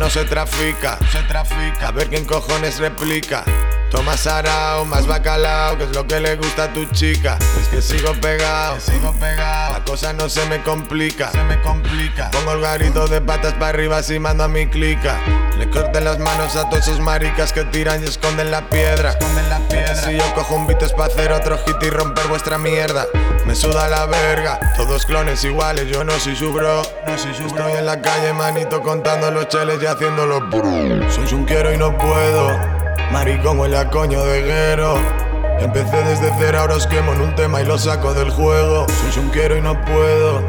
no se trafica, se trafica. A ver quién cojones replica. Toma sarao, más bacalao, que es lo que le gusta a tu chica. Es que sigo pegado, sigo pegado. La cosa no se me complica, se me complica. Pongo el garito de patas para arriba si mando a mi clica. Le corten las manos a todos esos maricas que tiran y esconden la piedra. Esconden la piedra. Si yo cojo un beat es para hacer otro hit y romper vuestra mierda. Me suda la verga, todos clones iguales, yo no soy su bro. No soy su Estoy en la calle, manito, contando los cheles y haciéndolo bro. Soy un quiero y no puedo. Maricón a coño de guero. Empecé desde cero, ahora os quemo en un tema y lo saco del juego. Soy un quiero y no puedo.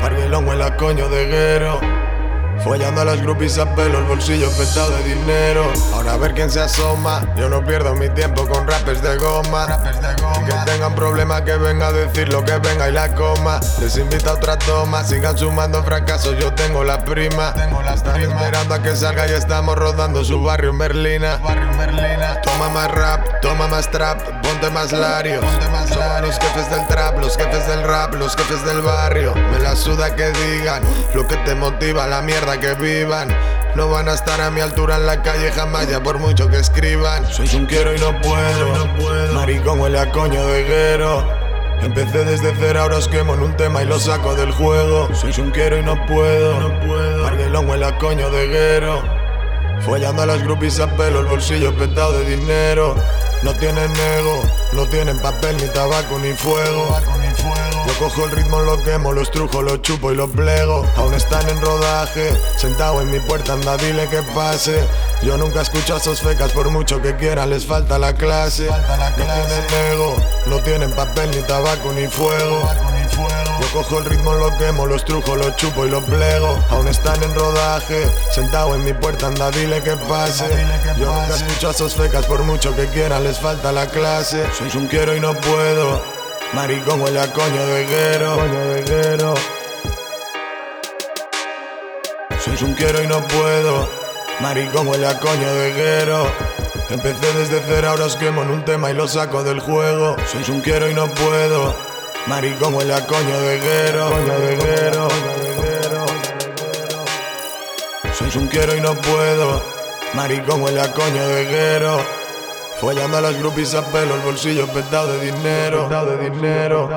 Parguelón a coño de guero. Follando a las groupies a pelo, el bolsillo petado de dinero. Ahora a ver quién se asoma. Yo no pierdo mi tiempo con rappers de goma. Que tengan problema que venga a decir lo que venga y la coma. Les invito a otra toma. Sigan sumando fracasos, yo tengo la prima. Tengo la Están esperando a que salga y estamos rodando su barrio en Berlina. Toma más rap, toma más trap, ponte más lario. Somos los jefes del trap, los jefes del rap, los jefes del barrio. Me la suda que digan lo que te motiva, la mierda que vivan. No van a estar a mi altura en la calle jamás, ya por mucho que escriban. Soy un quiero y no puedo. Maricón huele a coño de guero. Empecé desde cero, ahora os quemo en un tema y lo saco del juego. Soy un quiero y no puedo. No puedo. huele a coño de guero. Follando a las groupies a pelo, el bolsillo petado de dinero. No tienen ego, no tienen papel, ni tabaco, ni fuego. Yo cojo el ritmo, lo quemo, lo estrujo, lo chupo y lo plego. Aún están en rodaje, sentado en mi puerta, anda, dile que pase. Yo nunca escucho a esos fecas, por mucho que quieran, les falta la clase. No tienen ego, no tienen papel, ni tabaco, ni fuego. Yo cojo el ritmo, lo quemo, lo estrujo, lo chupo y lo plego. Aún están en rodaje, sentado en mi puerta, anda, dile que pase. Yo nunca escucho a esos fecas, por mucho que quieran, les falta la clase. Soy un quiero y no puedo. Maricón huele a coño de guero. Coño de guero. Soy un quiero y no puedo. Maricón huele a coño de guero. Empecé desde cero, ahora os quemo en un tema y lo saco del juego. Soy un quiero y no puedo. Maricón huele a coño de guero. Coño de guero. Soy un quiero y no puedo. Maricón huele a coño de guero. Follando a las groupies a pelo, el bolsillo petado de dinero. Petado de dinero.